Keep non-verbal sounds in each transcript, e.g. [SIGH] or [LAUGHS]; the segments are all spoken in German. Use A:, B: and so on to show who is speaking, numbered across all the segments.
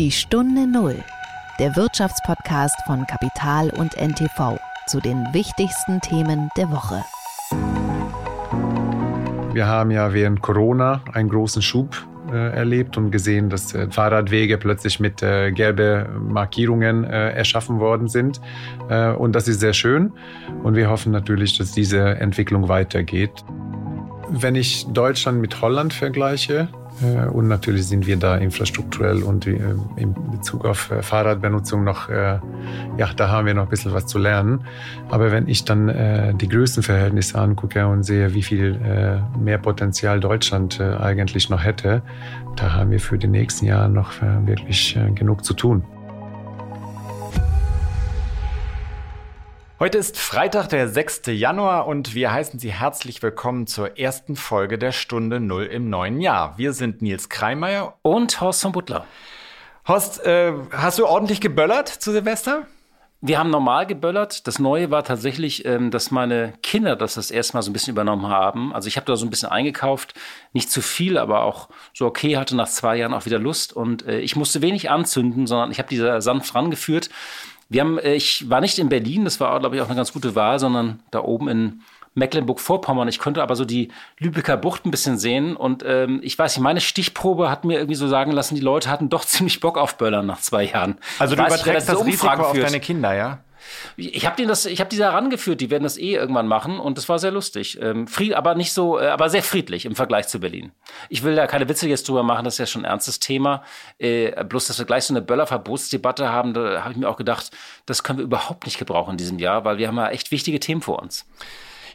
A: Die Stunde Null, der Wirtschaftspodcast von Kapital und NTV zu den wichtigsten Themen der Woche.
B: Wir haben ja während Corona einen großen Schub äh, erlebt und gesehen, dass äh, Fahrradwege plötzlich mit äh, gelbe Markierungen äh, erschaffen worden sind. Äh, und das ist sehr schön. Und wir hoffen natürlich, dass diese Entwicklung weitergeht. Wenn ich Deutschland mit Holland vergleiche, und natürlich sind wir da infrastrukturell und äh, in Bezug auf äh, Fahrradbenutzung noch, ja, da haben wir noch ein bisschen was zu lernen. Aber wenn ich dann die Größenverhältnisse angucke und sehe, wie viel mehr Potenzial Deutschland eigentlich noch hätte, da haben wir für die nächsten Jahre noch wirklich genug zu tun.
C: Heute ist Freitag, der 6. Januar und wir heißen Sie herzlich willkommen zur ersten Folge der Stunde Null im neuen Jahr. Wir sind Nils Kreimeier
D: und Horst von Butler.
C: Horst, äh, hast du ordentlich geböllert zu Silvester?
D: Wir haben normal geböllert. Das Neue war tatsächlich, ähm, dass meine Kinder das das erste Mal so ein bisschen übernommen haben. Also ich habe da so ein bisschen eingekauft, nicht zu viel, aber auch so okay, hatte nach zwei Jahren auch wieder Lust und äh, ich musste wenig anzünden, sondern ich habe diese sanft rangeführt. Wir haben, äh, ich war nicht in Berlin, das war, glaube ich, auch eine ganz gute Wahl, sondern da oben in Mecklenburg-Vorpommern. Ich konnte aber so die Lübecker Bucht ein bisschen sehen und ähm, ich weiß nicht, meine Stichprobe hat mir irgendwie so sagen lassen, die Leute hatten doch [LAUGHS] ziemlich Bock auf Böllern nach zwei Jahren.
C: Also du überträgst das Risiko auf deine Kinder, ja?
D: Ich habe habe die da herangeführt. Die werden das eh irgendwann machen und das war sehr lustig. Ähm, fried, aber nicht so, äh, aber sehr friedlich im Vergleich zu Berlin. Ich will da keine Witze jetzt drüber machen. Das ist ja schon ein ernstes Thema. Äh, bloß, dass wir gleich so eine Böllerverbotsdebatte haben, da habe ich mir auch gedacht, das können wir überhaupt nicht gebrauchen in diesem Jahr, weil wir haben ja echt wichtige Themen vor uns.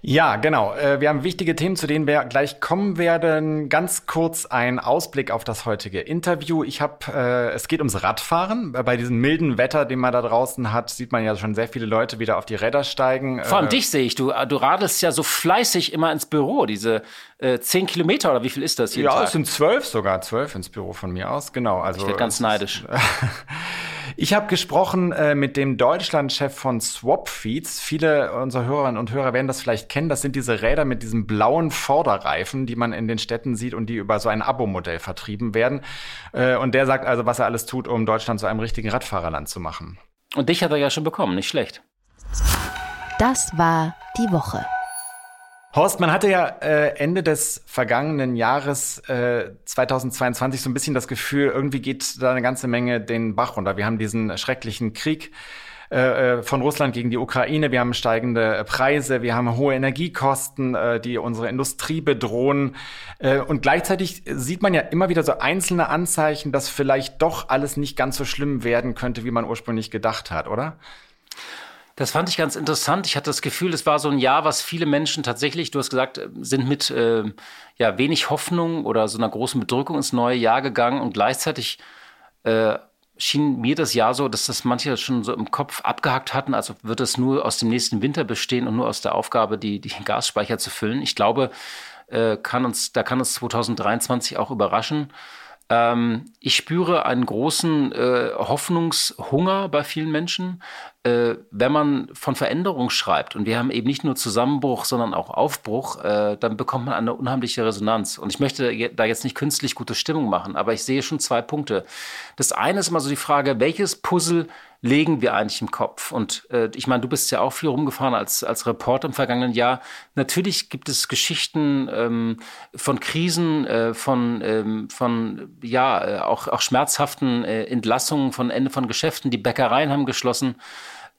C: Ja, genau. Äh, wir haben wichtige Themen, zu denen wir gleich kommen werden. Ganz kurz ein Ausblick auf das heutige Interview. Ich habe, äh, es geht ums Radfahren. Bei diesem milden Wetter, den man da draußen hat, sieht man ja schon sehr viele Leute wieder auf die Räder steigen.
D: Vor allem äh, dich sehe ich. Du, du radelst ja so fleißig immer ins Büro. Diese äh, zehn Kilometer oder wie viel ist das
C: hier? Ja, es sind zwölf sogar, zwölf ins Büro von mir aus. Genau. Also
D: ich werde ganz neidisch. [LAUGHS]
C: Ich habe gesprochen äh, mit dem Deutschlandchef von Swapfeeds. Viele unserer Hörerinnen und Hörer werden das vielleicht kennen. Das sind diese Räder mit diesem blauen Vorderreifen, die man in den Städten sieht und die über so ein Abo-Modell vertrieben werden. Äh, und der sagt also, was er alles tut, um Deutschland zu einem richtigen Radfahrerland zu machen.
D: Und dich hat er ja schon bekommen, nicht schlecht.
A: Das war die Woche.
C: Horst, man hatte ja äh, Ende des vergangenen Jahres äh, 2022 so ein bisschen das Gefühl, irgendwie geht da eine ganze Menge den Bach runter. Wir haben diesen schrecklichen Krieg äh, äh von Russland gegen die Ukraine, wir haben steigende Preise, wir haben hohe Energiekosten, äh, die unsere Industrie bedrohen. Äh, und gleichzeitig sieht man ja immer wieder so einzelne Anzeichen, dass vielleicht doch alles nicht ganz so schlimm werden könnte, wie man ursprünglich gedacht hat, oder?
D: Das fand ich ganz interessant. Ich hatte das Gefühl, es war so ein Jahr, was viele Menschen tatsächlich, du hast gesagt, sind mit äh, ja, wenig Hoffnung oder so einer großen Bedrückung ins neue Jahr gegangen und gleichzeitig äh, schien mir das Jahr so, dass das manche schon so im Kopf abgehakt hatten, also wird es nur aus dem nächsten Winter bestehen und nur aus der Aufgabe, die, die [LAUGHS] Gasspeicher zu füllen. Ich glaube, äh, kann uns, da kann uns 2023 auch überraschen. Ähm, ich spüre einen großen äh, Hoffnungshunger bei vielen Menschen äh, wenn man von Veränderung schreibt und wir haben eben nicht nur Zusammenbruch, sondern auch Aufbruch, äh, dann bekommt man eine unheimliche Resonanz. Und ich möchte da jetzt nicht künstlich gute Stimmung machen, aber ich sehe schon zwei Punkte. Das eine ist immer so die Frage, welches Puzzle legen wir eigentlich im Kopf? Und äh, ich meine, du bist ja auch viel rumgefahren als, als Reporter im vergangenen Jahr. Natürlich gibt es Geschichten ähm, von Krisen, äh, von, ähm, von ja, äh, auch, auch schmerzhaften äh, Entlassungen, von Ende von Geschäften. Die Bäckereien haben geschlossen.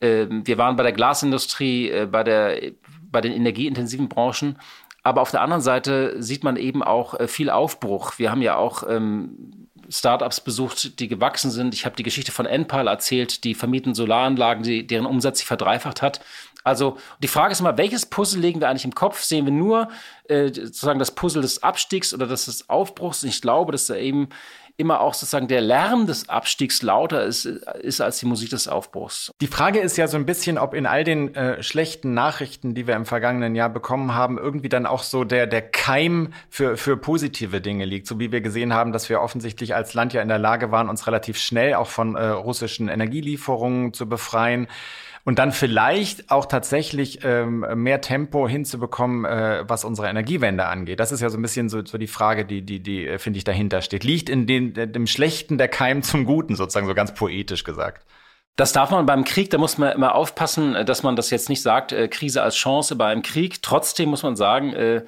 D: Ähm, wir waren bei der Glasindustrie, äh, bei, der, bei den energieintensiven Branchen. Aber auf der anderen Seite sieht man eben auch äh, viel Aufbruch. Wir haben ja auch ähm, Startups besucht, die gewachsen sind. Ich habe die Geschichte von Enpal erzählt, die vermieten Solaranlagen, die, deren Umsatz sich verdreifacht hat. Also die Frage ist immer, welches Puzzle legen wir eigentlich im Kopf? Sehen wir nur äh, sozusagen das Puzzle des Abstiegs oder des Aufbruchs? Ich glaube, dass da eben immer auch sozusagen der Lärm des Abstiegs lauter ist, ist als die Musik des Aufbruchs.
C: Die Frage ist ja so ein bisschen, ob in all den äh, schlechten Nachrichten, die wir im vergangenen Jahr bekommen haben, irgendwie dann auch so der, der Keim für, für positive Dinge liegt. So wie wir gesehen haben, dass wir offensichtlich als Land ja in der Lage waren, uns relativ schnell auch von äh, russischen Energielieferungen zu befreien. Und dann vielleicht auch tatsächlich ähm, mehr Tempo hinzubekommen, äh, was unsere Energiewende angeht? Das ist ja so ein bisschen so, so die Frage, die, die, die äh, finde ich dahinter steht. Liegt in den, dem Schlechten der Keim zum Guten, sozusagen so ganz poetisch gesagt.
D: Das darf man beim Krieg, da muss man immer aufpassen, äh, dass man das jetzt nicht sagt, äh, Krise als Chance bei einem Krieg. Trotzdem muss man sagen, äh,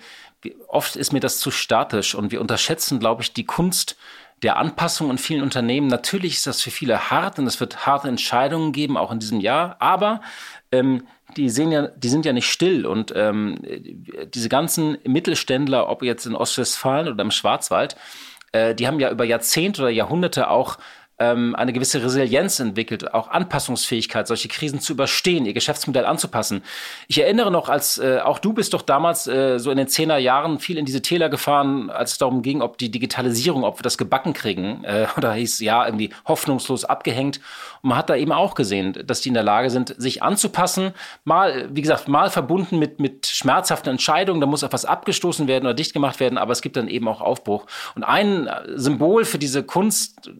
D: oft ist mir das zu statisch und wir unterschätzen, glaube ich, die Kunst der Anpassung in vielen Unternehmen. Natürlich ist das für viele hart und es wird harte Entscheidungen geben, auch in diesem Jahr. Aber ähm, die sehen ja, die sind ja nicht still und ähm, diese ganzen Mittelständler, ob jetzt in Ostwestfalen oder im Schwarzwald, äh, die haben ja über Jahrzehnte oder Jahrhunderte auch ähm, eine gewisse Resilienz entwickelt, auch Anpassungsfähigkeit, solche Krisen zu überstehen, ihr Geschäftsmodell anzupassen. Ich erinnere noch, als äh, auch du bist doch damals äh, so in den zehner Jahren viel in diese Täler gefahren, als es darum ging, ob die Digitalisierung, ob wir das gebacken kriegen. Äh, oder hieß ja irgendwie hoffnungslos abgehängt. Und man hat da eben auch gesehen, dass die in der Lage sind, sich anzupassen. Mal, wie gesagt, mal verbunden mit, mit schmerzhaften Entscheidungen, da muss auch was abgestoßen werden oder dicht gemacht werden, aber es gibt dann eben auch Aufbruch. Und ein Symbol für diese Kunst,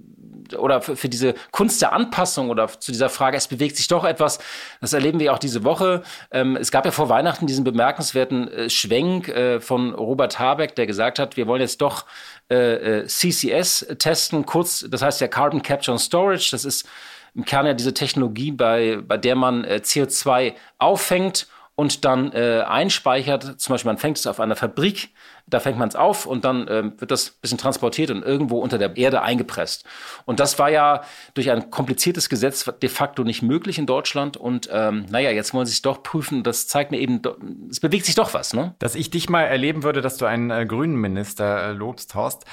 D: oder für, für diese Kunst der Anpassung oder zu dieser Frage, es bewegt sich doch etwas, das erleben wir auch diese Woche. Ähm, es gab ja vor Weihnachten diesen bemerkenswerten äh, Schwenk äh, von Robert Habeck, der gesagt hat, wir wollen jetzt doch äh, äh CCS testen, kurz, das heißt ja Carbon Capture and Storage, das ist im Kern ja diese Technologie, bei, bei der man äh, CO2 auffängt und dann äh, einspeichert. Zum Beispiel, man fängt es auf einer Fabrik da fängt man es auf und dann ähm, wird das bisschen transportiert und irgendwo unter der Erde eingepresst. Und das war ja durch ein kompliziertes Gesetz de facto nicht möglich in Deutschland. Und ähm, naja, jetzt wollen sie es doch prüfen. Das zeigt mir eben, es bewegt sich doch was. Ne?
C: Dass ich dich mal erleben würde, dass du einen äh, grünen Minister äh, lobst, Horst.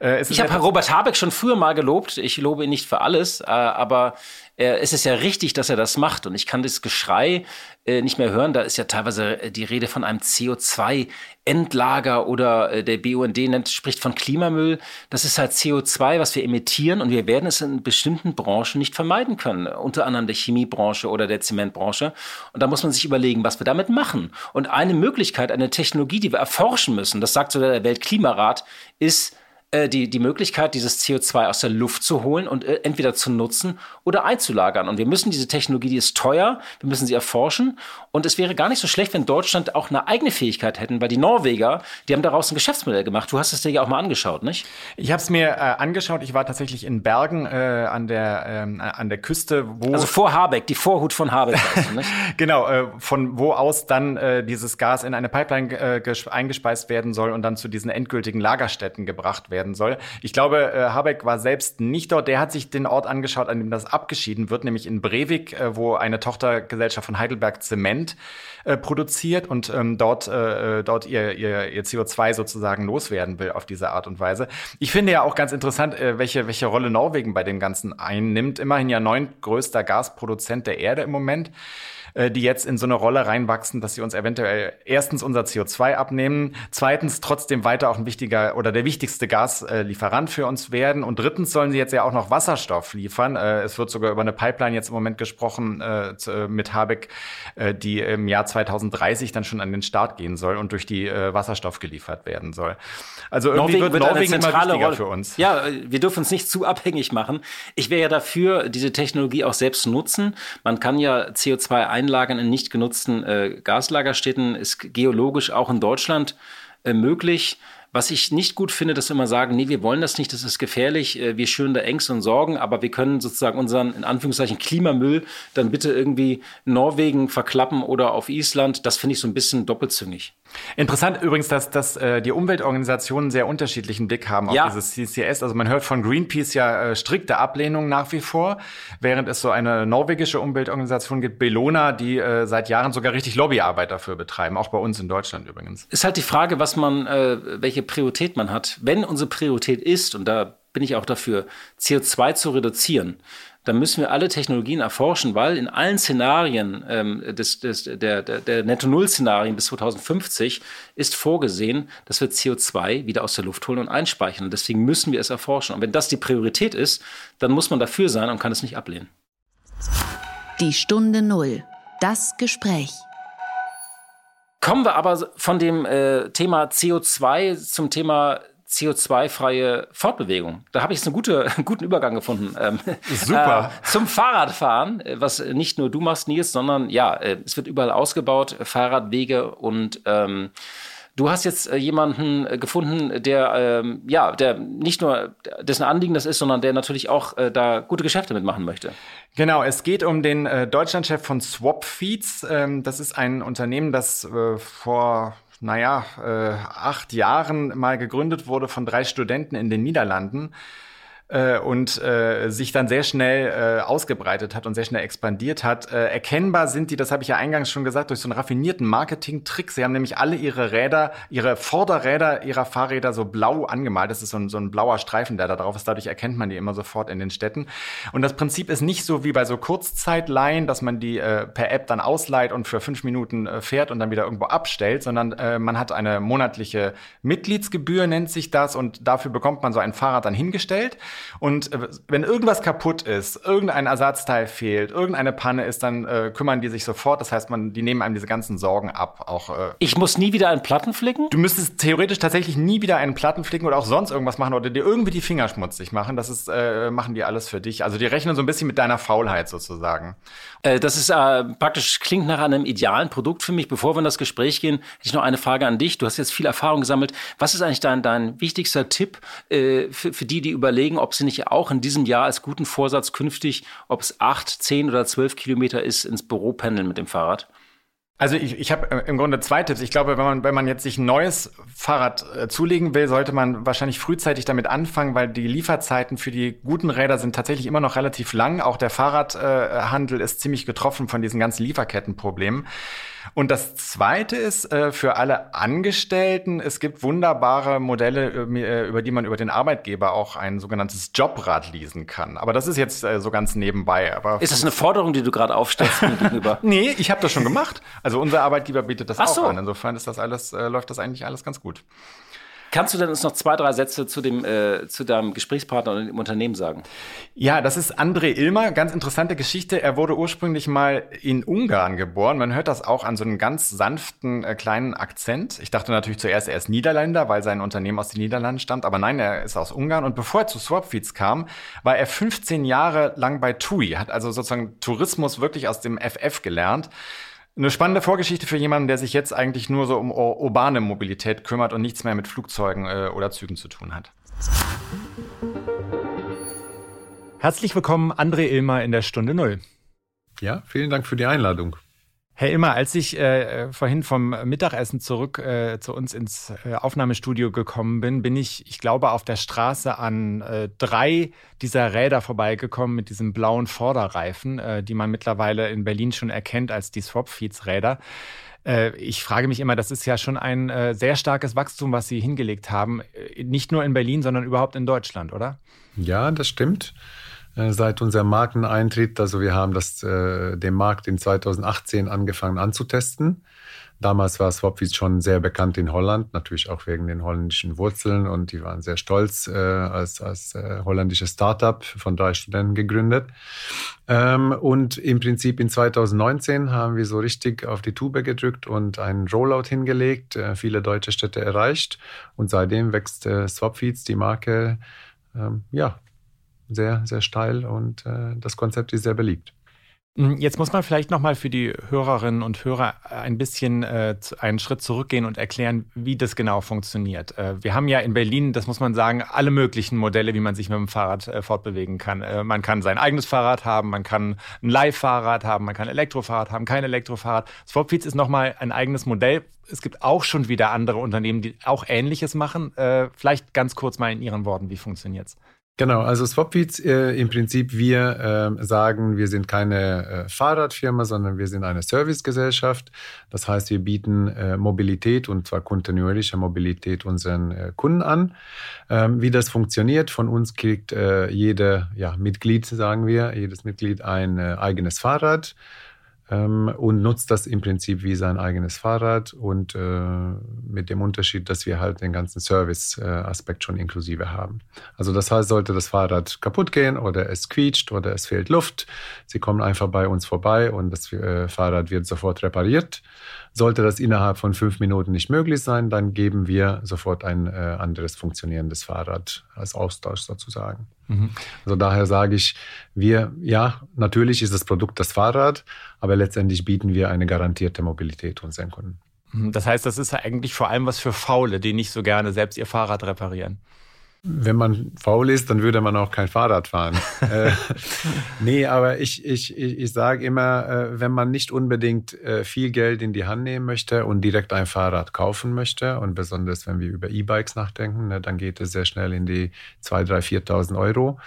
D: Äh, ich habe Robert Habeck schon früher mal gelobt. Ich lobe ihn nicht für alles, äh, aber äh, es ist ja richtig, dass er das macht. Und ich kann das Geschrei äh, nicht mehr hören. Da ist ja teilweise äh, die Rede von einem CO2-Endlager oder äh, der BUND nennt, spricht von Klimamüll. Das ist halt CO2, was wir emittieren und wir werden es in bestimmten Branchen nicht vermeiden können. Unter anderem der Chemiebranche oder der Zementbranche. Und da muss man sich überlegen, was wir damit machen. Und eine Möglichkeit, eine Technologie, die wir erforschen müssen, das sagt sogar der Weltklimarat, ist, äh, die, die Möglichkeit, dieses CO2 aus der Luft zu holen und äh, entweder zu nutzen oder einzulagern. Und wir müssen diese Technologie, die ist teuer, wir müssen sie erforschen. Und es wäre gar nicht so schlecht, wenn Deutschland auch eine eigene Fähigkeit hätten, weil die Norweger, die haben daraus ein Geschäftsmodell gemacht. Du hast es dir ja auch mal angeschaut, nicht?
C: Ich habe es mir äh, angeschaut. Ich war tatsächlich in Bergen äh, an, der, ähm, an der Küste,
D: wo. Also vor Habeck, die Vorhut von Habeck.
C: du, [LAUGHS] genau, äh, von wo aus dann dieses Gas in eine Pipeline eingespeist werden soll und dann zu diesen endgültigen Lagerstätten gebracht werden soll. Ich glaube, äh, Habeck war selbst nicht dort. Der hat sich den Ort angeschaut, an dem das abgeschieden wird, nämlich in Brevik, äh, wo eine Tochtergesellschaft von Heidelberg Zement äh, produziert und ähm, dort, äh, dort ihr, ihr, ihr CO2 sozusagen loswerden will auf diese Art und Weise. Ich finde ja auch ganz interessant, äh, welche, welche Rolle Norwegen bei dem Ganzen einnimmt. Immerhin ja neuntgrößter Gasproduzent der Erde im Moment. Äh, die jetzt in so eine Rolle reinwachsen, dass sie uns eventuell erstens unser CO2 abnehmen, zweitens trotzdem weiter auch ein wichtiger oder der wichtigste Gaslieferant für uns werden und drittens sollen sie jetzt ja auch noch Wasserstoff liefern. Äh, es wird sogar über eine Pipeline jetzt im Moment gesprochen äh, mit Habeck, die im Jahr 2030 dann schon an den Start gehen soll und durch die Wasserstoff geliefert werden soll.
D: Also irgendwie Norwegen wird Norwegen eine zentrale immer Rolle für uns. Ja, wir dürfen uns nicht zu abhängig machen. Ich wäre ja dafür, diese Technologie auch selbst nutzen. Man kann ja CO2 ein Einlagern in nicht genutzten äh, Gaslagerstätten ist geologisch auch in Deutschland äh, möglich. Was ich nicht gut finde, dass wir immer sagen, nee, wir wollen das nicht, das ist gefährlich, äh, wir schüren da Ängste und Sorgen, aber wir können sozusagen unseren, in Anführungszeichen, Klimamüll dann bitte irgendwie Norwegen verklappen oder auf Island. Das finde ich so ein bisschen doppelzüngig.
C: Interessant übrigens, dass, dass äh, die Umweltorganisationen sehr unterschiedlichen Blick haben ja. auf dieses CCS. Also man hört von Greenpeace ja äh, strikte Ablehnung nach wie vor, während es so eine norwegische Umweltorganisation gibt, Bellona, die äh, seit Jahren sogar richtig Lobbyarbeit dafür betreiben, auch bei uns in Deutschland übrigens.
D: Ist halt die Frage, was man, äh, welche Priorität man hat. Wenn unsere Priorität ist, und da bin ich auch dafür, CO2 zu reduzieren, dann müssen wir alle Technologien erforschen, weil in allen Szenarien ähm, des, des, der, der, der Netto-Null-Szenarien bis 2050 ist vorgesehen, dass wir CO2 wieder aus der Luft holen und einspeichern. Und deswegen müssen wir es erforschen. Und wenn das die Priorität ist, dann muss man dafür sein und kann es nicht ablehnen.
A: Die Stunde Null. Das Gespräch.
D: Kommen wir aber von dem äh, Thema CO2 zum Thema CO2-freie Fortbewegung. Da habe ich jetzt einen, gute, einen [LAUGHS] guten Übergang gefunden. Ähm,
C: Super.
D: Äh, zum Fahrradfahren, äh, was nicht nur du machst, Nils, sondern ja, äh, es wird überall ausgebaut, Fahrradwege und ähm, Du hast jetzt äh, jemanden äh, gefunden, der ähm, ja, der nicht nur dessen Anliegen das ist, sondern der natürlich auch äh, da gute Geschäfte mitmachen möchte.
C: Genau, es geht um den äh, Deutschlandchef von Swapfeeds. Ähm, das ist ein Unternehmen, das äh, vor naja, äh, acht Jahren mal gegründet wurde von drei Studenten in den Niederlanden äh, und äh, sich dann sehr schnell äh, ausgebreitet hat und sehr schnell expandiert hat. Äh, erkennbar sind die, das habe ich ja eingangs schon gesagt, durch so einen raffinierten Marketing-Trick. Sie haben nämlich alle ihre Räder, ihre Vorderräder ihrer Fahrräder so blau angemalt. Das ist so ein, so ein blauer Streifen, der da drauf ist. Dadurch erkennt man die immer sofort in den Städten. Und das Prinzip ist nicht so wie bei so Kurzzeitleihen, dass man die äh, per App dann ausleiht und für fünf Minuten äh, fährt und dann wieder irgendwo abstellt, sondern äh, man hat eine monatliche Mitgliedsgebühr, nennt sich das, und dafür bekommt man so ein Fahrrad dann hingestellt. Und äh, wenn irgendwas kaputt ist, irgendein Ersatzteil fehlt, irgendeine Panne ist, dann äh, kümmern die sich sofort. Das heißt, man, die nehmen einem diese ganzen Sorgen ab. Auch, äh,
D: ich muss nie wieder einen Platten flicken?
C: Du müsstest theoretisch tatsächlich nie wieder einen Platten flicken oder auch sonst irgendwas machen oder dir irgendwie die Finger schmutzig machen. Das ist, äh, machen die alles für dich. Also die rechnen so ein bisschen mit deiner Faulheit sozusagen.
D: Äh, das ist äh, praktisch, klingt nach einem idealen Produkt für mich. Bevor wir in das Gespräch gehen, hätte ich noch eine Frage an dich. Du hast jetzt viel Erfahrung gesammelt. Was ist eigentlich dein, dein wichtigster Tipp für, für die, die überlegen, ob sie nicht auch in diesem Jahr als guten Vorsatz künftig, ob es acht, zehn oder zwölf Kilometer ist, ins Büro pendeln mit dem Fahrrad?
C: Also ich, ich habe äh, im Grunde zwei Tipps. Ich glaube, wenn man, wenn man jetzt sich ein neues Fahrrad äh, zulegen will, sollte man wahrscheinlich frühzeitig damit anfangen, weil die Lieferzeiten für die guten Räder sind tatsächlich immer noch relativ lang. Auch der Fahrradhandel äh, ist ziemlich getroffen von diesen ganzen Lieferkettenproblemen. Und das Zweite ist äh, für alle Angestellten, es gibt wunderbare Modelle, äh, über die man über den Arbeitgeber auch ein sogenanntes Jobrad leasen kann. Aber das ist jetzt äh, so ganz nebenbei. Aber
D: ist das eine Forderung, die du gerade aufstellst mir gegenüber? [LAUGHS]
C: nee, ich habe das schon gemacht. Also unser Arbeitgeber bietet das Ach auch so. an. Insofern ist das alles, äh, läuft das eigentlich alles ganz gut.
D: Kannst du denn uns noch zwei, drei Sätze zu, dem, äh, zu deinem Gesprächspartner und dem Unternehmen sagen?
C: Ja, das ist André Ilmer. Ganz interessante Geschichte. Er wurde ursprünglich mal in Ungarn geboren. Man hört das auch an so einem ganz sanften äh, kleinen Akzent. Ich dachte natürlich zuerst, er ist Niederländer, weil sein Unternehmen aus den Niederlanden stammt. Aber nein, er ist aus Ungarn. Und bevor er zu Swapfeeds kam, war er 15 Jahre lang bei TUI, hat also sozusagen Tourismus wirklich aus dem FF gelernt. Eine spannende Vorgeschichte für jemanden, der sich jetzt eigentlich nur so um urbane Mobilität kümmert und nichts mehr mit Flugzeugen äh, oder Zügen zu tun hat. Herzlich willkommen, André Ilmer in der Stunde Null.
B: Ja, vielen Dank für die Einladung.
C: Herr Immer, als ich äh, vorhin vom Mittagessen zurück äh, zu uns ins äh, Aufnahmestudio gekommen bin, bin ich, ich glaube, auf der Straße an äh, drei dieser Räder vorbeigekommen mit diesem blauen Vorderreifen, äh, die man mittlerweile in Berlin schon erkennt als die Swapfeeds-Räder. Äh, ich frage mich immer, das ist ja schon ein sehr starkes Wachstum, was Sie hingelegt haben, nicht nur in Berlin, sondern überhaupt in Deutschland, oder?
B: Ja, das stimmt. Äh, seit unserem Markeneintritt. Also wir haben das, äh, den Markt in 2018 angefangen anzutesten. Damals war Swapfeeds schon sehr bekannt in Holland, natürlich auch wegen den holländischen Wurzeln und die waren sehr stolz äh, als, als äh, holländisches Startup von drei Studenten gegründet. Ähm, und im Prinzip in 2019 haben wir so richtig auf die Tube gedrückt und einen Rollout hingelegt, äh, viele deutsche Städte erreicht und seitdem wächst äh, Swapfeeds, die Marke, ähm, ja, sehr, sehr steil und äh, das Konzept ist sehr beliebt.
C: Hm, jetzt muss man vielleicht nochmal für die Hörerinnen und Hörer ein bisschen äh, einen Schritt zurückgehen und erklären, wie das genau funktioniert. Äh, wir haben ja in Berlin, das muss man sagen, alle möglichen Modelle, wie man sich mit dem Fahrrad äh, fortbewegen kann. Äh, man kann sein eigenes Fahrrad haben, man kann ein Live-Fahrrad haben, man kann Elektrofahrrad haben, kein Elektrofahrrad. Swapfeeds ist nochmal ein eigenes Modell. Es gibt auch schon wieder andere Unternehmen, die auch Ähnliches machen. Äh, vielleicht ganz kurz mal in Ihren Worten, wie funktioniert's?
B: Genau, also Swapfeeds äh, im Prinzip, wir äh, sagen, wir sind keine äh, Fahrradfirma, sondern wir sind eine Servicegesellschaft. Das heißt, wir bieten äh, Mobilität und zwar kontinuierliche Mobilität unseren äh, Kunden an. Ähm, wie das funktioniert, von uns kriegt äh, jede ja, Mitglied, sagen wir, jedes Mitglied ein eigenes Fahrrad ähm, und nutzt das im Prinzip wie sein eigenes Fahrrad und äh, mit dem Unterschied, dass wir halt den ganzen Service-Aspekt schon inklusive haben. Also das heißt, sollte das Fahrrad kaputt gehen oder es quietscht oder es fehlt Luft, Sie kommen einfach bei uns vorbei und das äh, Fahrrad wird sofort repariert. Sollte das innerhalb von fünf Minuten nicht möglich sein, dann geben wir sofort ein äh, anderes funktionierendes Fahrrad als Austausch sozusagen. Mhm. Also daher sage ich, wir, ja, natürlich ist das Produkt das Fahrrad, aber letztendlich bieten wir eine garantierte Mobilität unseren Kunden.
C: Mhm. Das heißt, das ist eigentlich vor allem was für Faule, die nicht so gerne selbst ihr Fahrrad reparieren.
B: Wenn man faul ist, dann würde man auch kein Fahrrad fahren. [LAUGHS] äh, nee, aber ich, ich, ich, ich sage immer, äh, wenn man nicht unbedingt äh, viel Geld in die Hand nehmen möchte und direkt ein Fahrrad kaufen möchte, und besonders wenn wir über E-Bikes nachdenken, ne, dann geht es sehr schnell in die 2.000, 3.000, 4.000 Euro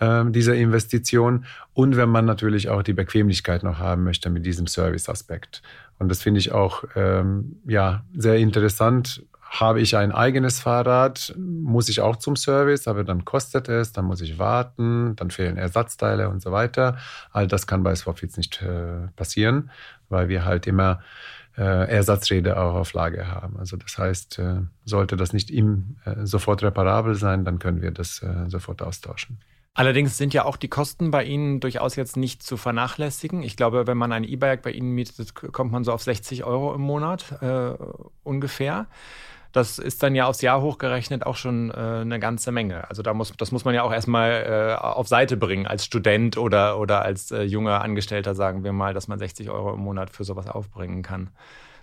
B: ähm, dieser Investition. Und wenn man natürlich auch die Bequemlichkeit noch haben möchte mit diesem Service-Aspekt. Und das finde ich auch ähm, ja, sehr interessant habe ich ein eigenes Fahrrad, muss ich auch zum Service, aber dann kostet es, dann muss ich warten, dann fehlen Ersatzteile und so weiter. All das kann bei Swapfeeds nicht äh, passieren, weil wir halt immer äh, Ersatzräder auch auf Lage haben. Also das heißt, äh, sollte das nicht im, äh, sofort reparabel sein, dann können wir das äh, sofort austauschen.
C: Allerdings sind ja auch die Kosten bei Ihnen durchaus jetzt nicht zu vernachlässigen. Ich glaube, wenn man ein E-Bike bei Ihnen mietet, kommt man so auf 60 Euro im Monat äh, ungefähr. Das ist dann ja aufs Jahr hochgerechnet auch schon äh, eine ganze Menge. Also da muss, das muss man ja auch erstmal äh, auf Seite bringen als Student oder, oder als äh, junger Angestellter, sagen wir mal, dass man 60 Euro im Monat für sowas aufbringen kann.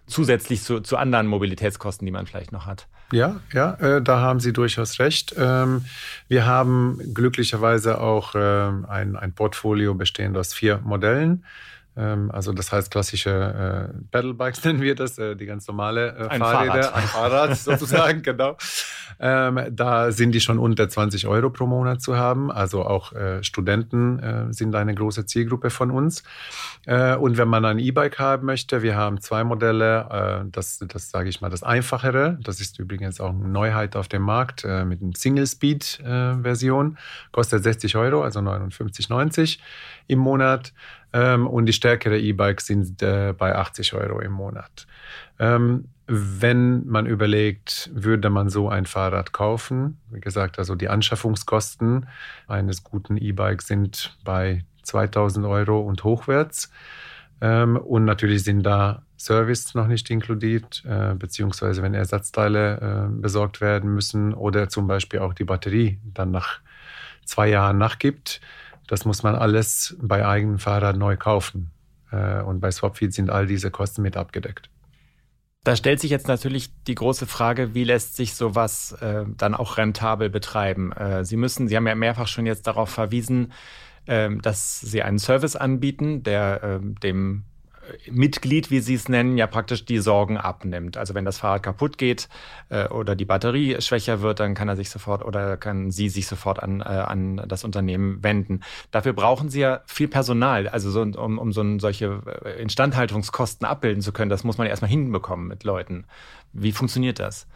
C: Zusätzlich zu, zu anderen Mobilitätskosten, die man vielleicht noch hat.
B: Ja, ja, äh, da haben Sie durchaus recht. Ähm, wir haben glücklicherweise auch ähm, ein, ein Portfolio bestehend aus vier Modellen. Ähm, also das heißt klassische äh, Pedalbikes [LAUGHS] nennen wir das, äh, die ganz normale äh, ein Fahrräder, Fahrrad. ein Fahrrad [LAUGHS] sozusagen, genau. Ähm, da sind die schon unter 20 Euro pro Monat zu haben. Also auch äh, Studenten äh, sind eine große Zielgruppe von uns. Äh, und wenn man ein E-Bike haben möchte, wir haben zwei Modelle. Äh, das, das sage ich mal, das einfachere. Das ist übrigens auch eine Neuheit auf dem Markt mit einer Single-Speed-Version. Kostet 60 Euro, also 59,90 im Monat. Ähm, und die stärkere E-Bikes sind äh, bei 80 Euro im Monat. Ähm, wenn man überlegt, würde man so ein Fahrrad kaufen, wie gesagt, also die Anschaffungskosten eines guten E-Bikes sind bei 2000 Euro und hochwärts. Ähm, und natürlich sind da Service noch nicht inkludiert, äh, beziehungsweise wenn Ersatzteile äh, besorgt werden müssen oder zum Beispiel auch die Batterie dann nach zwei Jahren nachgibt, das muss man alles bei eigenem Fahrrad neu kaufen. Äh, und bei Swapfeed sind all diese Kosten mit abgedeckt.
C: Da stellt sich jetzt natürlich die große Frage, wie lässt sich sowas äh, dann auch rentabel betreiben? Äh, Sie müssen, Sie haben ja mehrfach schon jetzt darauf verwiesen, äh, dass Sie einen Service anbieten, der äh, dem Mitglied, wie Sie es nennen, ja praktisch die Sorgen abnimmt. Also wenn das Fahrrad kaputt geht äh, oder die Batterie schwächer wird, dann kann er sich sofort oder kann sie sich sofort an, äh, an das Unternehmen wenden. Dafür brauchen Sie ja viel Personal, also so, um, um so solche äh, Instandhaltungskosten abbilden zu können. Das muss man ja erstmal hinbekommen mit Leuten. Wie funktioniert das?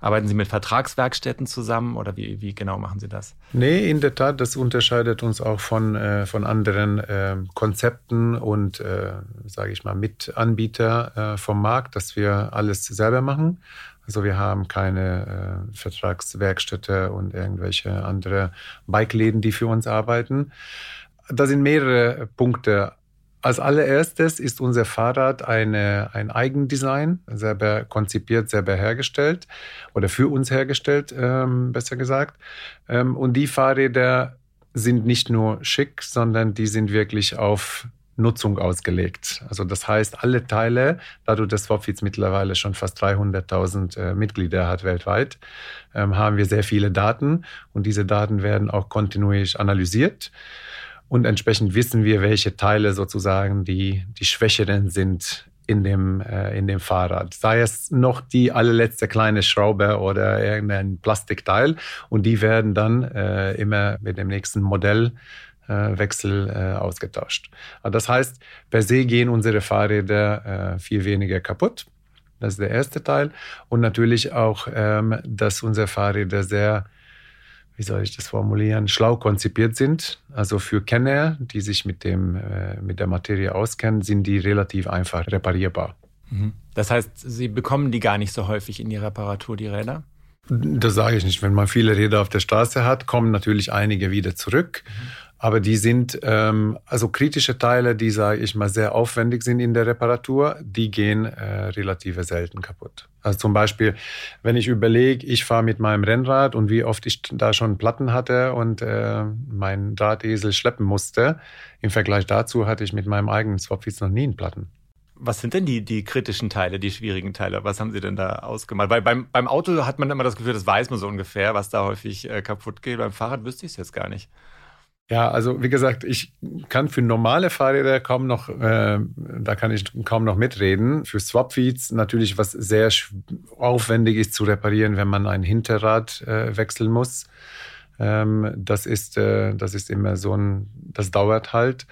C: Arbeiten Sie mit Vertragswerkstätten zusammen oder wie, wie genau machen Sie das?
B: Nee, in der Tat, das unterscheidet uns auch von, äh, von anderen äh, Konzepten und, äh, sage ich mal, Mitanbieter äh, vom Markt, dass wir alles selber machen. Also wir haben keine äh, Vertragswerkstätte und irgendwelche andere Bikeläden, die für uns arbeiten. Da sind mehrere Punkte als allererstes ist unser Fahrrad eine, ein Eigendesign, selber konzipiert, selber hergestellt oder für uns hergestellt, ähm, besser gesagt. Ähm, und die Fahrräder sind nicht nur schick, sondern die sind wirklich auf Nutzung ausgelegt. Also das heißt, alle Teile, dadurch, dass Swapfeeds mittlerweile schon fast 300.000 äh, Mitglieder hat weltweit, ähm, haben wir sehr viele Daten und diese Daten werden auch kontinuierlich analysiert. Und entsprechend wissen wir, welche Teile sozusagen die, die Schwächeren sind in dem, äh, in dem Fahrrad. Sei es noch die allerletzte kleine Schraube oder irgendein Plastikteil. Und die werden dann äh, immer mit dem nächsten Modellwechsel äh, ausgetauscht. Das heißt, per se gehen unsere Fahrräder äh, viel weniger kaputt. Das ist der erste Teil. Und natürlich auch, ähm, dass unsere Fahrräder sehr wie soll ich das formulieren, schlau konzipiert sind. Also für Kenner, die sich mit, dem, äh, mit der Materie auskennen, sind die relativ einfach reparierbar.
C: Mhm. Das heißt, Sie bekommen die gar nicht so häufig in die Reparatur, die Räder?
B: Das sage ich nicht. Wenn man viele Räder auf der Straße hat, kommen natürlich einige wieder zurück. Mhm. Aber die sind, ähm, also kritische Teile, die, sage ich mal, sehr aufwendig sind in der Reparatur, die gehen äh, relativ selten kaputt. Also zum Beispiel, wenn ich überlege, ich fahre mit meinem Rennrad und wie oft ich da schon Platten hatte und äh, mein Drahtesel schleppen musste, im Vergleich dazu hatte ich mit meinem eigenen Swapfeeds noch nie einen Platten.
C: Was sind denn die, die kritischen Teile, die schwierigen Teile? Was haben Sie denn da ausgemalt? Weil beim, beim Auto hat man immer das Gefühl, das weiß man so ungefähr, was da häufig äh, kaputt geht. Beim Fahrrad wüsste ich es jetzt gar nicht.
B: Ja, also wie gesagt, ich kann für normale Fahrräder kaum noch, äh, da kann ich kaum noch mitreden. Für Swapfeeds natürlich was sehr aufwendig ist zu reparieren, wenn man ein Hinterrad äh, wechseln muss. Ähm, das ist, äh, das ist immer so ein, das dauert halt.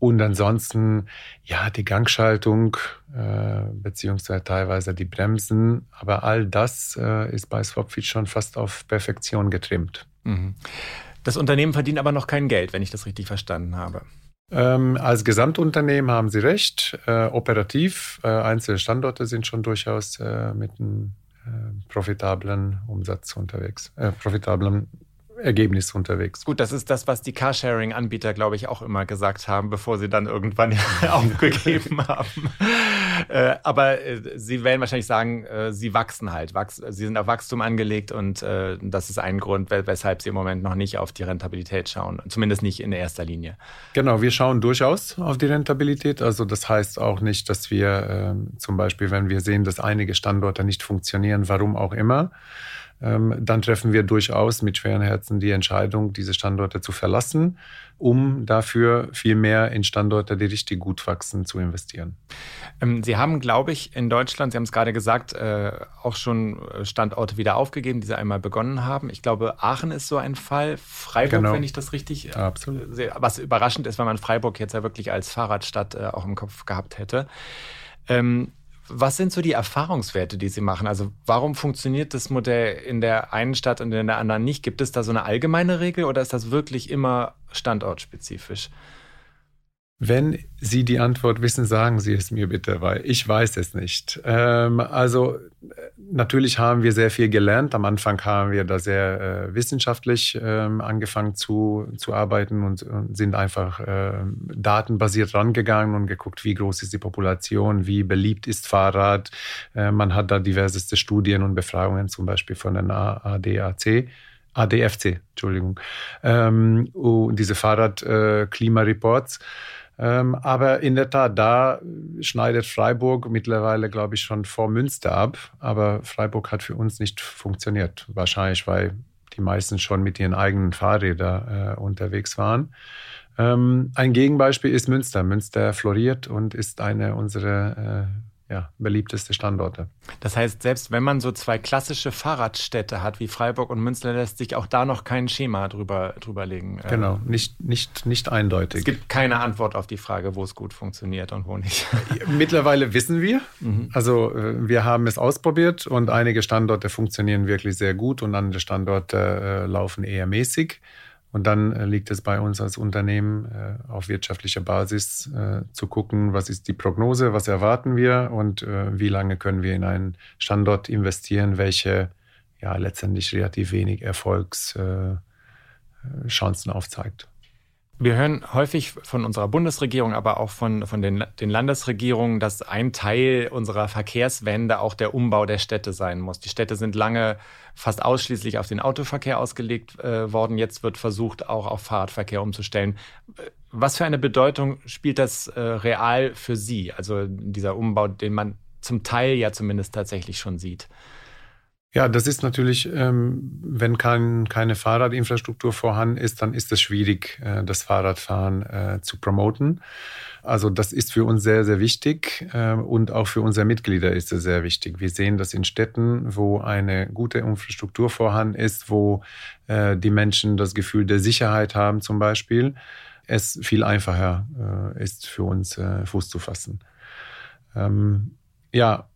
B: Und ansonsten, ja, die Gangschaltung, äh, beziehungsweise teilweise die Bremsen. Aber all das äh, ist bei Swapfeeds schon fast auf Perfektion getrimmt. Mhm.
C: Das Unternehmen verdient aber noch kein Geld, wenn ich das richtig verstanden habe.
B: Ähm, als Gesamtunternehmen haben Sie recht. Äh, operativ, äh, einzelne Standorte sind schon durchaus äh, mit einem äh, profitablen Umsatz unterwegs, äh, profitablen Ergebnis unterwegs.
C: Gut, das ist das, was die Carsharing-Anbieter, glaube ich, auch immer gesagt haben, bevor sie dann irgendwann [LAUGHS] aufgegeben [LAUGHS] haben. Äh, aber äh, sie werden wahrscheinlich sagen, äh, sie wachsen halt. Wachs sie sind auf Wachstum angelegt und äh, das ist ein Grund, weshalb sie im Moment noch nicht auf die Rentabilität schauen. Zumindest nicht in erster Linie.
B: Genau, wir schauen durchaus auf die Rentabilität. Also das heißt auch nicht, dass wir ähm, zum Beispiel, wenn wir sehen, dass einige Standorte nicht funktionieren, warum auch immer, dann treffen wir durchaus mit schweren Herzen die Entscheidung, diese Standorte zu verlassen, um dafür viel mehr in Standorte, die richtig gut wachsen, zu investieren.
C: Ähm, Sie haben, glaube ich, in Deutschland, Sie haben es gerade gesagt, äh, auch schon Standorte wieder aufgegeben, die Sie einmal begonnen haben. Ich glaube, Aachen ist so ein Fall, Freiburg, genau. wenn ich das richtig
B: Absolut.
C: sehe. Was überraschend ist, weil man Freiburg jetzt ja wirklich als Fahrradstadt äh, auch im Kopf gehabt hätte. Ähm, was sind so die Erfahrungswerte, die Sie machen? Also warum funktioniert das Modell in der einen Stadt und in der anderen nicht? Gibt es da so eine allgemeine Regel oder ist das wirklich immer standortspezifisch?
B: Wenn Sie die Antwort wissen, sagen Sie es mir bitte, weil ich weiß es nicht. Ähm, also natürlich haben wir sehr viel gelernt. Am Anfang haben wir da sehr äh, wissenschaftlich ähm, angefangen zu, zu arbeiten und, und sind einfach äh, datenbasiert rangegangen und geguckt, wie groß ist die Population, wie beliebt ist Fahrrad. Äh, man hat da diverseste Studien und Befragungen, zum Beispiel von den ADAC. ADFC, Entschuldigung. Ähm, diese Fahrrad-Klima-Reports. Äh, ähm, aber in der Tat, da schneidet Freiburg mittlerweile, glaube ich, schon vor Münster ab. Aber Freiburg hat für uns nicht funktioniert. Wahrscheinlich, weil die meisten schon mit ihren eigenen Fahrrädern äh, unterwegs waren. Ähm, ein Gegenbeispiel ist Münster. Münster floriert und ist eine unserer äh, ja, beliebteste Standorte.
C: Das heißt, selbst wenn man so zwei klassische Fahrradstädte hat wie Freiburg und Münster, lässt sich auch da noch kein Schema drüber, drüber legen.
B: Genau, nicht, nicht, nicht eindeutig.
C: Es gibt keine Antwort auf die Frage, wo es gut funktioniert und wo nicht.
B: Mittlerweile wissen wir. Mhm. Also äh, wir haben es ausprobiert und einige Standorte funktionieren wirklich sehr gut und andere Standorte äh, laufen eher mäßig. Und dann äh, liegt es bei uns als Unternehmen äh, auf wirtschaftlicher Basis äh, zu gucken, was ist die Prognose, was erwarten wir und wie lange können wir in einen Standort investieren, welche ja letztendlich relativ wenig Erfolgschancen aufzeigt.
C: Wir hören häufig von unserer Bundesregierung, aber auch von, von den, den Landesregierungen, dass ein Teil unserer Verkehrswende auch der Umbau der Städte sein muss. Die Städte sind lange fast ausschließlich auf den Autoverkehr ausgelegt äh, worden. Jetzt wird versucht, auch auf Fahrradverkehr umzustellen. Was für eine Bedeutung spielt das äh, real für Sie? Also dieser Umbau, den man zum Teil ja zumindest tatsächlich schon sieht.
B: Ja, das ist natürlich, ähm, wenn kein, keine Fahrradinfrastruktur vorhanden ist, dann ist es schwierig, äh, das Fahrradfahren äh, zu promoten. Also das ist für uns sehr, sehr wichtig äh, und auch für unsere Mitglieder ist es sehr wichtig. Wir sehen das in Städten, wo eine gute Infrastruktur vorhanden ist, wo äh, die Menschen das Gefühl der Sicherheit haben zum Beispiel, es viel einfacher ist für uns Fuß zu fassen. Ähm, ja,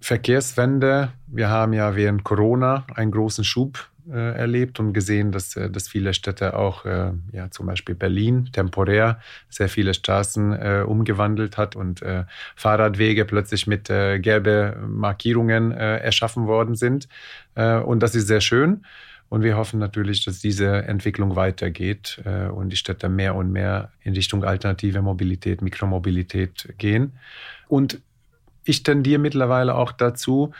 B: Verkehrswende. Wir haben ja während Corona einen großen Schub äh, erlebt und gesehen, dass, äh, dass viele Städte auch, äh, ja zum Beispiel Berlin, temporär sehr viele Straßen äh, umgewandelt hat und äh, Fahrradwege plötzlich mit äh, gelbe Markierungen erschaffen worden sind. und das ist sehr schön. Und wir hoffen natürlich, dass diese Entwicklung weitergeht und die Städte mehr und mehr in Richtung alternative Mobilität, Mikromobilität gehen. Und ich tendiere mittlerweile auch dazu,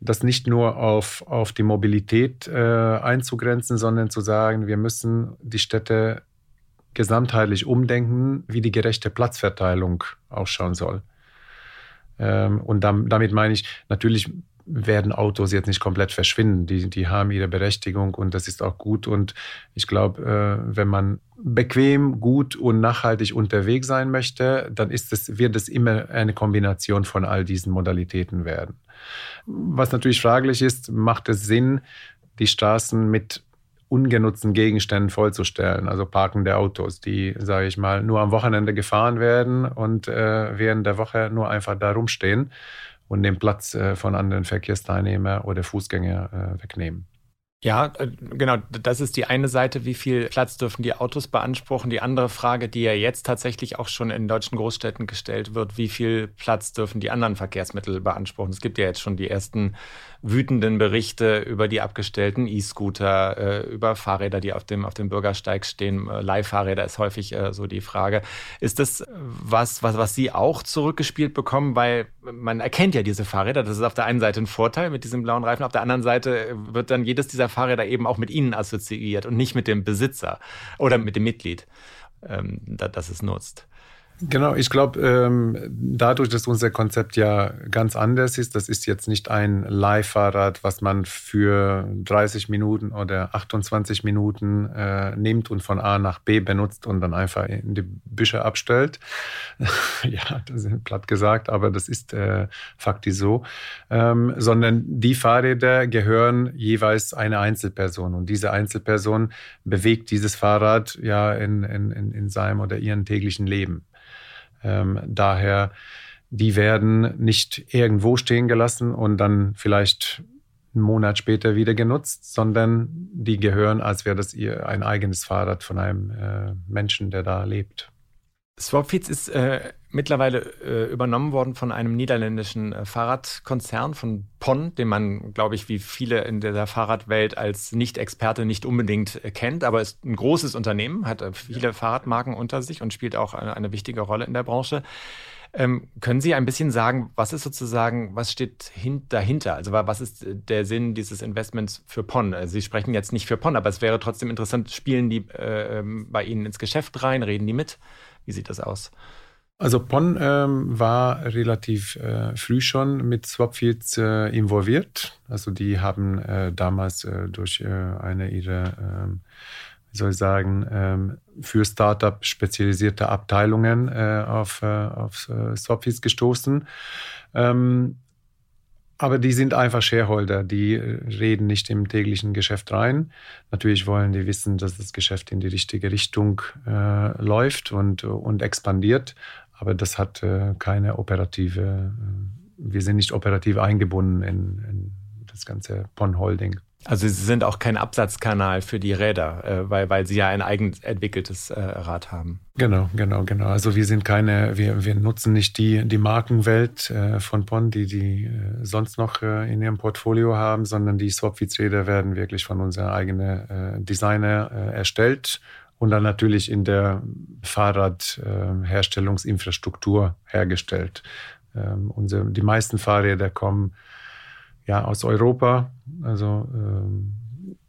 B: das nicht nur auf, auf die Mobilität äh, einzugrenzen, sondern zu sagen, wir müssen die Städte gesamtheitlich umdenken, wie die gerechte Platzverteilung ausschauen soll. Ähm, und dam, damit meine ich, natürlich werden Autos jetzt nicht komplett verschwinden. Die, die haben ihre Berechtigung und das ist auch gut. Und ich glaube, äh, wenn man bequem, gut und nachhaltig unterwegs sein möchte, dann ist es, wird es immer eine Kombination von all diesen Modalitäten werden. Was natürlich fraglich ist, macht es Sinn, die Straßen mit ungenutzten Gegenständen vollzustellen, also parkende Autos, die, sage ich mal, nur am Wochenende gefahren werden und äh, während der Woche nur einfach da rumstehen und den Platz äh, von anderen Verkehrsteilnehmern oder Fußgänger äh, wegnehmen.
C: Ja, äh, genau. Das ist die eine Seite, wie viel Platz dürfen die Autos beanspruchen. Die andere Frage, die ja jetzt tatsächlich auch schon in deutschen Großstädten gestellt wird, wie viel Platz dürfen die anderen Verkehrsmittel beanspruchen? Es gibt ja jetzt schon die ersten wütenden Berichte über die abgestellten E-Scooter, äh, über Fahrräder, die auf dem, auf dem Bürgersteig stehen. Äh, Leihfahrräder ist häufig äh, so die Frage. Ist das was, was, was Sie auch zurückgespielt bekommen? Weil man erkennt ja diese Fahrräder. Das ist auf der einen Seite ein Vorteil mit diesem blauen Reifen. Auf der anderen Seite wird dann jedes dieser Fahrräder eben auch mit Ihnen assoziiert und nicht mit dem Besitzer oder mit dem Mitglied, ähm, das es nutzt.
B: Genau, ich glaube, ähm, dadurch, dass unser Konzept ja ganz anders ist, das ist jetzt nicht ein Leihfahrrad, was man für 30 Minuten oder 28 Minuten äh, nimmt und von A nach B benutzt und dann einfach in die Büsche abstellt. [LAUGHS] ja, das ist platt gesagt, aber das ist äh, faktisch so. Ähm, sondern die Fahrräder gehören jeweils einer Einzelperson und diese Einzelperson bewegt dieses Fahrrad ja in, in, in seinem oder ihrem täglichen Leben. Ähm, daher, die werden nicht irgendwo stehen gelassen und dann vielleicht einen Monat später wieder genutzt, sondern die gehören, als wäre das ihr ein eigenes Fahrrad von einem äh, Menschen, der da lebt.
C: Swapfeeds ist äh, mittlerweile äh, übernommen worden von einem niederländischen äh, Fahrradkonzern von PON, den man, glaube ich, wie viele in der Fahrradwelt als Nicht-Experte nicht unbedingt äh, kennt, aber ist ein großes Unternehmen, hat äh, viele Fahrradmarken unter sich und spielt auch eine, eine wichtige Rolle in der Branche. Ähm, können Sie ein bisschen sagen, was ist sozusagen, was steht dahinter? Also was ist äh, der Sinn dieses Investments für PON? Sie sprechen jetzt nicht für PON, aber es wäre trotzdem interessant, spielen die äh, ähm, bei Ihnen ins Geschäft rein, reden die mit? Wie sieht das aus?
B: Also PON ähm, war relativ äh, früh schon mit Swapfields äh, involviert. Also die haben äh, damals äh, durch äh, eine ihrer, ähm, wie soll ich sagen, ähm, für Startup spezialisierte Abteilungen äh, auf, auf Swapfields gestoßen. Ähm, aber die sind einfach Shareholder, die äh, reden nicht im täglichen Geschäft rein. Natürlich wollen die wissen, dass das Geschäft in die richtige Richtung äh, läuft und, und expandiert, aber das hat äh, keine operative, äh, wir sind nicht operativ eingebunden in, in das ganze Pon Holding.
C: Also Sie sind auch kein Absatzkanal für die Räder, äh, weil, weil Sie ja ein eigen entwickeltes äh, Rad haben.
B: Genau, genau, genau. Also wir sind keine, wir, wir nutzen nicht die, die Markenwelt äh, von PON, die die äh, sonst noch äh, in ihrem Portfolio haben, sondern die Swapfeeds-Räder werden wirklich von unseren eigenen äh, Designer erstellt und dann natürlich in der Fahrradherstellungsinfrastruktur hergestellt. Ähm, unsere, die meisten Fahrräder kommen ja, aus Europa. Also ähm,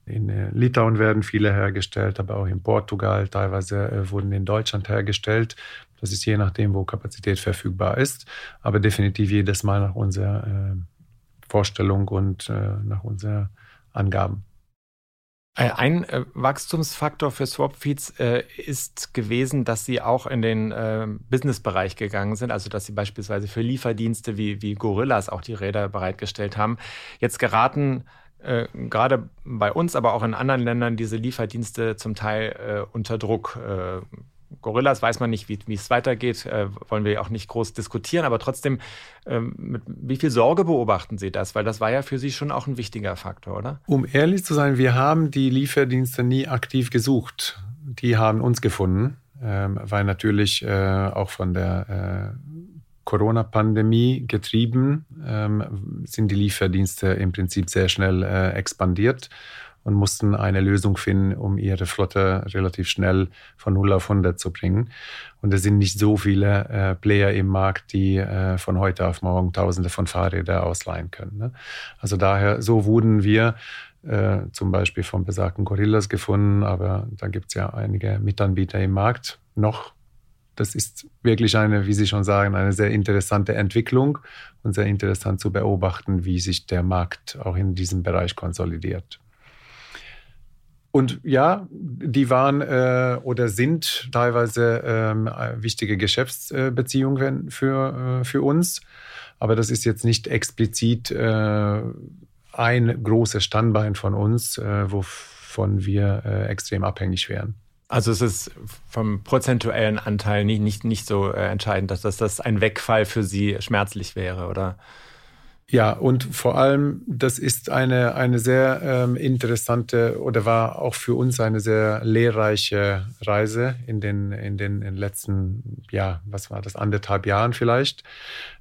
B: in äh, Litauen werden viele hergestellt, aber auch in Portugal, teilweise äh, wurden in Deutschland hergestellt. Das ist je nachdem, wo Kapazität verfügbar ist, aber definitiv jedes Mal nach unserer äh, Vorstellung und nach unseren Angaben.
C: Äh, ein äh, Wachstumsfaktor für Swapfeeds äh, ist gewesen, dass sie auch in den äh, Businessbereich gegangen sind, also dass sie beispielsweise für Lieferdienste wie, wie Gorillas auch die Räder bereitgestellt haben. Jetzt geraten äh, gerade bei uns, aber auch in anderen Ländern diese Lieferdienste zum Teil äh, unter Druck. Gorillas weiß man nicht, wie, es weitergeht, äh, wollen wir auch nicht groß diskutieren, aber trotzdem, ähm, mit wie viel Sorge beobachten Sie das? Weil das war ja für Sie schon auch ein wichtiger Faktor, oder?
B: Um ehrlich zu sein, wir haben die Lieferdienste nie aktiv gesucht. Die haben uns gefunden, ähm, weil natürlich äh, auch von der äh, Corona-Pandemie getrieben ähm, sind die Lieferdienste im Prinzip sehr schnell äh, expandiert und mussten eine Lösung finden, um ihre Flotte relativ schnell von 0 auf 100 zu bringen. Und es sind nicht so viele äh, Player im Markt, die äh, von heute auf morgen Tausende von Fahrrädern ausleihen können. Ne? Also daher, so wurden wir äh, zum Beispiel von besagten Gorillas gefunden, aber da gibt es ja einige Mitanbieter im Markt noch. Das ist wirklich eine, wie Sie schon sagen, eine sehr interessante Entwicklung und sehr interessant zu beobachten, wie sich der Markt auch in diesem Bereich konsolidiert. Und ja, die waren äh, oder sind teilweise ähm, wichtige Geschäftsbeziehungen für, äh, für uns. Aber das ist jetzt nicht explizit äh, ein großes Standbein von uns, äh, wovon wir äh, extrem abhängig wären.
C: Also es ist vom prozentuellen Anteil nicht, nicht, nicht so äh, entscheidend, dass das, das ein Wegfall für Sie schmerzlich wäre, oder?
B: Ja, und vor allem, das ist eine, eine sehr ähm, interessante oder war auch für uns eine sehr lehrreiche Reise in den, in den, in den letzten, ja, was war das, anderthalb Jahren vielleicht,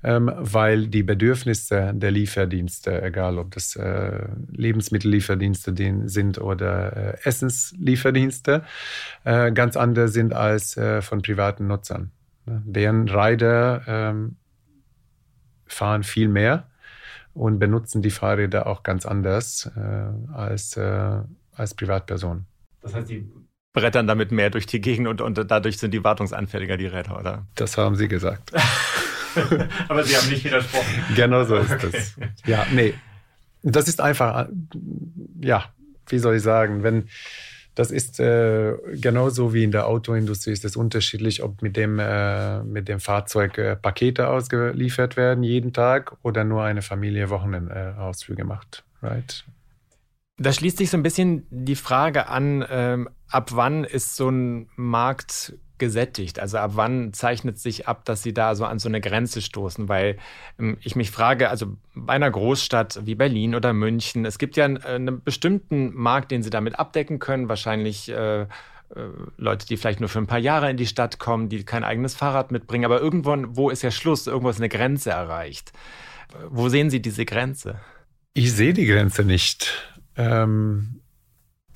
B: ähm, weil die Bedürfnisse der Lieferdienste, egal ob das äh, Lebensmittellieferdienste sind oder äh, Essenslieferdienste, äh, ganz anders sind als äh, von privaten Nutzern. Deren Rider ähm, fahren viel mehr und benutzen die Fahrräder auch ganz anders äh, als, äh, als Privatpersonen.
C: Das heißt, die brettern damit mehr durch die Gegend und, und dadurch sind die wartungsanfälliger, die Räder, oder?
B: Das haben Sie gesagt. [LAUGHS]
C: Aber Sie haben nicht widersprochen.
B: Genau so ist okay. das. Ja, nee. Das ist einfach, ja, wie soll ich sagen, wenn das ist äh, genauso wie in der Autoindustrie ist es unterschiedlich, ob mit dem, äh, mit dem Fahrzeug äh, Pakete ausgeliefert werden jeden Tag oder nur eine Familie Wochenendausflüge macht. Right?
C: Da schließt sich so ein bisschen die Frage an, ähm, ab wann ist so ein Markt gesättigt? Also ab wann zeichnet sich ab, dass Sie da so an so eine Grenze stoßen? Weil ähm, ich mich frage, also bei einer Großstadt wie Berlin oder München, es gibt ja einen, einen bestimmten Markt, den Sie damit abdecken können, wahrscheinlich äh, äh, Leute, die vielleicht nur für ein paar Jahre in die Stadt kommen, die kein eigenes Fahrrad mitbringen, aber irgendwann, wo ist ja Schluss? Irgendwo ist eine Grenze erreicht. Wo sehen Sie diese Grenze?
B: Ich sehe die Grenze nicht. Ähm,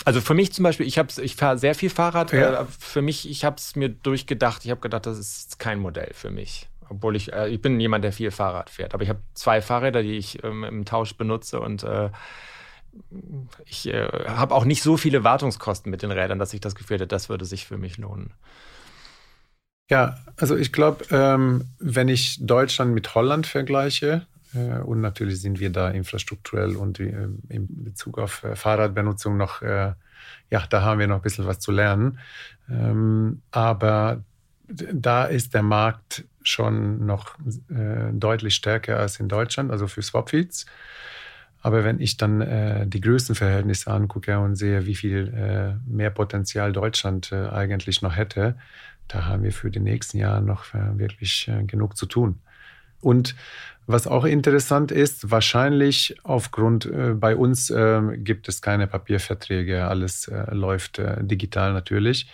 C: also für mich zum Beispiel, ich, ich fahre sehr viel Fahrrad. Ja. Äh, für mich, ich habe es mir durchgedacht. Ich habe gedacht, das ist kein Modell für mich. Obwohl ich, äh, ich bin jemand, der viel Fahrrad fährt. Aber ich habe zwei Fahrräder, die ich ähm, im Tausch benutze und äh, ich äh, habe auch nicht so viele Wartungskosten mit den Rädern, dass ich das Gefühl hätte, das würde sich für mich lohnen.
B: Ja, also ich glaube, ähm, wenn ich Deutschland mit Holland vergleiche, und natürlich sind wir da infrastrukturell und äh, in Bezug auf äh, Fahrradbenutzung noch, ja, da haben wir noch ein bisschen was zu lernen. Ähm, aber da ist der Markt schon noch deutlich stärker als in Deutschland, also für Swapfeeds. Aber wenn ich dann die Größenverhältnisse angucke und sehe, wie viel mehr Potenzial Deutschland eigentlich noch hätte, da haben wir für die nächsten Jahre noch wirklich genug zu tun. Und was auch interessant ist, wahrscheinlich aufgrund äh, bei uns äh, gibt es keine Papierverträge, alles äh, läuft äh, digital natürlich.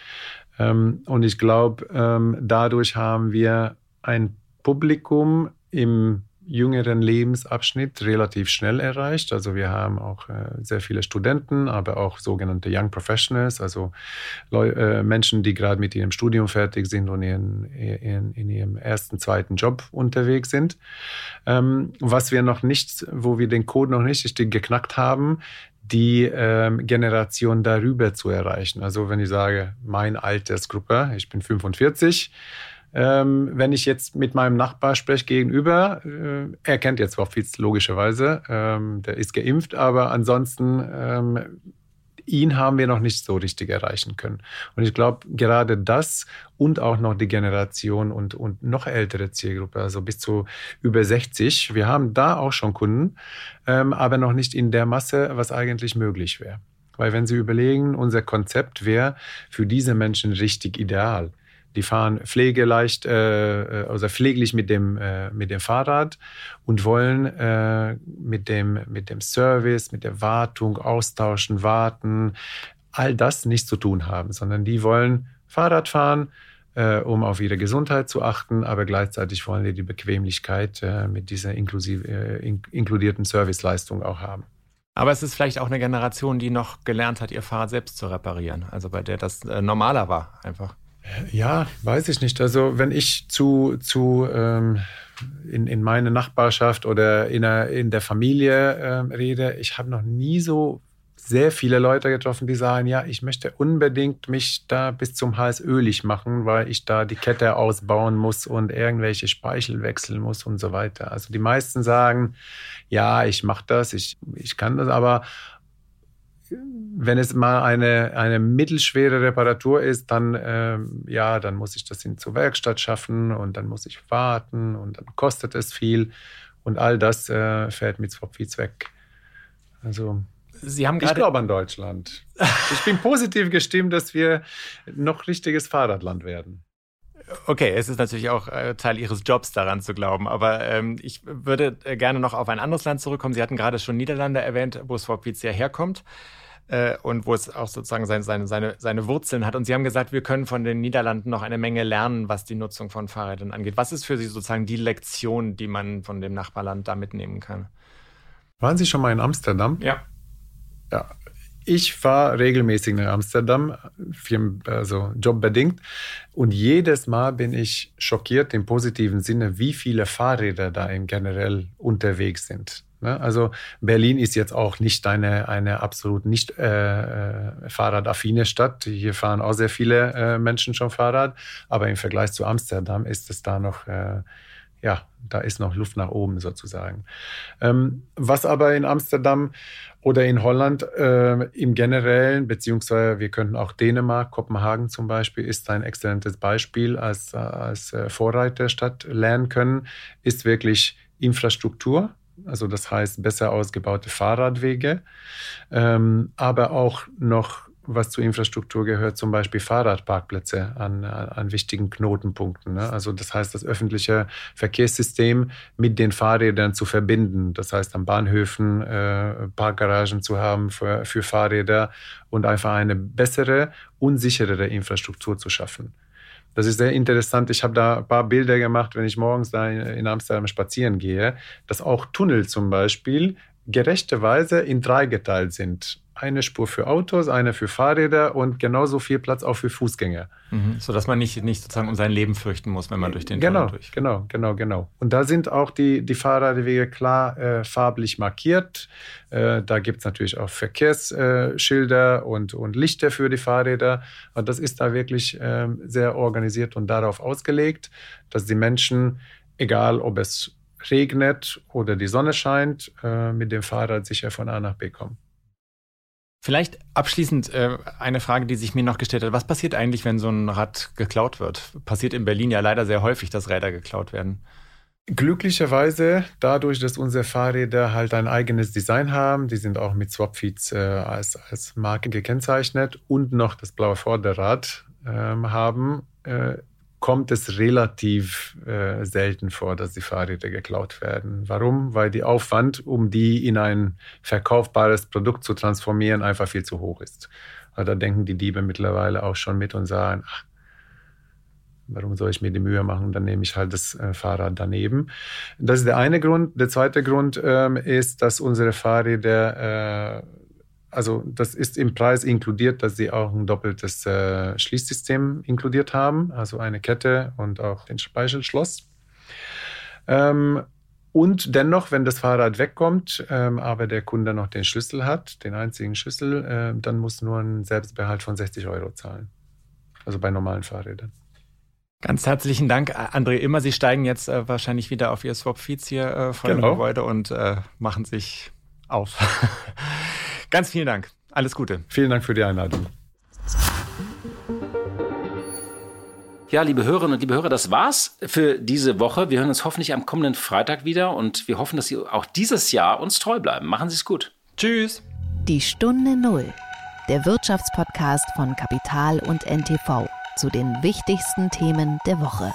B: Ähm, und ich glaube, ähm, dadurch haben wir ein Publikum im jüngeren Lebensabschnitt relativ schnell erreicht. Also wir haben auch äh, sehr viele Studenten, aber auch sogenannte Young Professionals, also äh, Menschen, die gerade mit ihrem Studium fertig sind und in ihrem ersten, zweiten Job unterwegs sind. Ähm, was wir noch nicht, wo wir den Code noch nicht richtig geknackt haben, die ähm, Generation darüber zu erreichen. Also wenn ich sage, mein Altersgruppe, ich bin 45, ähm, wenn ich jetzt mit meinem Nachbar spreche gegenüber, äh, er kennt jetzt Hoffitz logischerweise, ähm, der ist geimpft, aber ansonsten ähm, ihn haben wir noch nicht so richtig erreichen können. Und ich glaube, gerade das und auch noch die Generation und, und noch ältere Zielgruppe, also bis zu über 60, wir haben da auch schon Kunden, ähm, aber noch nicht in der Masse, was eigentlich möglich wäre. Weil wenn Sie überlegen, unser Konzept wäre für diese Menschen richtig ideal Die fahren pflegeleicht, äh, also pfleglich mit dem, äh, mit dem Fahrrad und wollen äh, mit, dem, mit dem Service, mit der Wartung, austauschen, warten, all das nichts zu tun haben, sondern die wollen Fahrrad fahren, äh, um auf ihre Gesundheit zu achten, aber gleichzeitig wollen die die Bequemlichkeit äh, mit dieser inklusive, äh, in, inkludierten Serviceleistung auch haben.
C: Aber es ist vielleicht auch eine Generation, die noch gelernt hat, ihr Fahrrad selbst zu reparieren, also bei der das äh, normaler war einfach.
B: Ja, weiß ich nicht. Also wenn ich zu, zu ähm, in, in meine Nachbarschaft oder in, der, in der Familie ähm, rede, ich habe noch nie so sehr viele Leute getroffen, die sagen, ja, ich möchte unbedingt mich da bis zum Hals ölig machen, weil ich da die Kette ausbauen muss und irgendwelche Speichel wechseln muss und so weiter. Also die meisten sagen, ja, ich mache das, ich, ich kann das, aber wenn es mal eine, eine mittelschwere Reparatur ist, dann, ähm, ja, dann muss ich das in zur Werkstatt schaffen und dann muss ich warten und dann kostet es viel und all das äh, fällt mit Swapfeeds weg. Also
C: Sie haben
B: ich glaube an Deutschland. Ich bin positiv gestimmt, dass wir noch richtiges Fahrradland werden.
C: Okay, es ist natürlich auch äh, Teil Ihres Jobs, daran zu glauben. Aber ähm, ich würde äh, gerne noch auf ein anderes Land zurückkommen. Sie hatten gerade schon Niederlande erwähnt, wo Swapwitz herkommt äh, und wo es auch sozusagen seine, seine, seine, seine Wurzeln hat. Und Sie haben gesagt, wir können von den Niederlanden noch eine Menge lernen, was die Nutzung von Fahrrädern angeht. Was ist für Sie sozusagen die Lektion, die man von dem Nachbarland da mitnehmen kann?
B: Waren Sie schon mal in Amsterdam?
C: Ja.
B: Ja, ich war regelmäßig nach Amsterdam, also jobbedingt. Und jedes Mal bin ich schockiert im positiven Sinne, wie viele Fahrräder da im generell unterwegs sind. Ne? Also Berlin ist jetzt auch nicht eine, eine absolut nicht äh, äh, fahrradaffine Stadt. Hier fahren auch sehr viele äh, Menschen schon Fahrrad. Aber im Vergleich zu Amsterdam ist es da noch äh, ja, da ist noch Luft nach oben sozusagen. Ähm, was aber in Amsterdam oder in Holland äh, im Generellen, beziehungsweise wir könnten auch Dänemark, Kopenhagen zum Beispiel, ist ein exzellentes Beispiel als, als äh, Vorreiterstadt lernen können, ist wirklich Infrastruktur. Also das heißt besser ausgebaute Fahrradwege, ähm, aber auch noch was zur Infrastruktur gehört, zum Beispiel Fahrradparkplätze an, an wichtigen Knotenpunkten. Ne? Also das heißt, das öffentliche Verkehrssystem mit den Fahrrädern zu verbinden. Das heißt, an Bahnhöfen äh, Parkgaragen zu haben für, für Fahrräder und einfach eine bessere, unsicherere Infrastruktur zu schaffen. Das ist sehr interessant. Ich habe da ein paar Bilder gemacht, wenn ich morgens da in Amsterdam spazieren gehe, dass auch Tunnel zum Beispiel gerechterweise in drei geteilt sind eine Spur für Autos, eine für Fahrräder und genauso viel Platz auch für Fußgänger.
C: Mhm, so dass man nicht, nicht sozusagen um sein Leben fürchten muss, wenn man durch den
B: genau,
C: Tunnel durch.
B: Genau, genau, genau. Und da sind auch die, die Fahrradwege klar äh, farblich markiert. Äh, da gibt es natürlich auch Verkehrsschilder äh, und, und Lichter für die Fahrräder. Und das ist da wirklich ähm, sehr organisiert und darauf ausgelegt, dass die Menschen, egal ob es regnet oder die Sonne scheint, äh, mit dem Fahrrad sicher von A nach B kommen.
C: Vielleicht abschließend äh, eine Frage, die sich mir noch gestellt hat. Was passiert eigentlich, wenn so ein Rad geklaut wird? Passiert in Berlin ja leider sehr häufig, dass Räder geklaut werden.
B: Glücklicherweise, dadurch, dass unsere Fahrräder halt ein eigenes Design haben, die sind auch mit Swapfeeds äh, als, als Marke gekennzeichnet und noch das blaue Vorderrad äh, haben, kommt es relativ äh, selten vor, dass die Fahrräder geklaut werden. Warum? Weil der Aufwand, um die in ein verkaufbares Produkt zu transformieren, einfach viel zu hoch ist. Also da denken die Diebe mittlerweile auch schon mit und sagen, ach, warum soll ich mir die Mühe machen? Dann nehme ich halt das äh, Fahrrad daneben. Das ist der eine Grund. Der zweite Grund ähm, ist, dass unsere Fahrräder äh, also das ist im Preis inkludiert, dass sie auch ein doppeltes äh, Schließsystem inkludiert haben, also eine Kette und auch den Speichelschloss. Ähm, und dennoch, wenn das Fahrrad wegkommt, ähm, aber der Kunde noch den Schlüssel hat, den einzigen Schlüssel, äh, dann muss nur ein Selbstbehalt von 60 Euro zahlen. Also bei normalen Fahrrädern.
C: Ganz herzlichen Dank, André Immer. Sie steigen jetzt äh, wahrscheinlich wieder auf Ihr Swap Feeds hier äh, vor genau. dem Gebäude und äh, machen sich auf. [LAUGHS] Ganz vielen Dank. Alles Gute.
B: Vielen Dank für die Einladung.
D: Ja, liebe Hörerinnen und liebe Hörer, das war's für diese Woche. Wir hören uns hoffentlich am kommenden Freitag wieder und wir hoffen, dass Sie auch dieses Jahr uns treu bleiben. Machen Sie es gut.
C: Tschüss.
A: Die Stunde Null, der Wirtschaftspodcast von Kapital und NTV zu den wichtigsten Themen der Woche.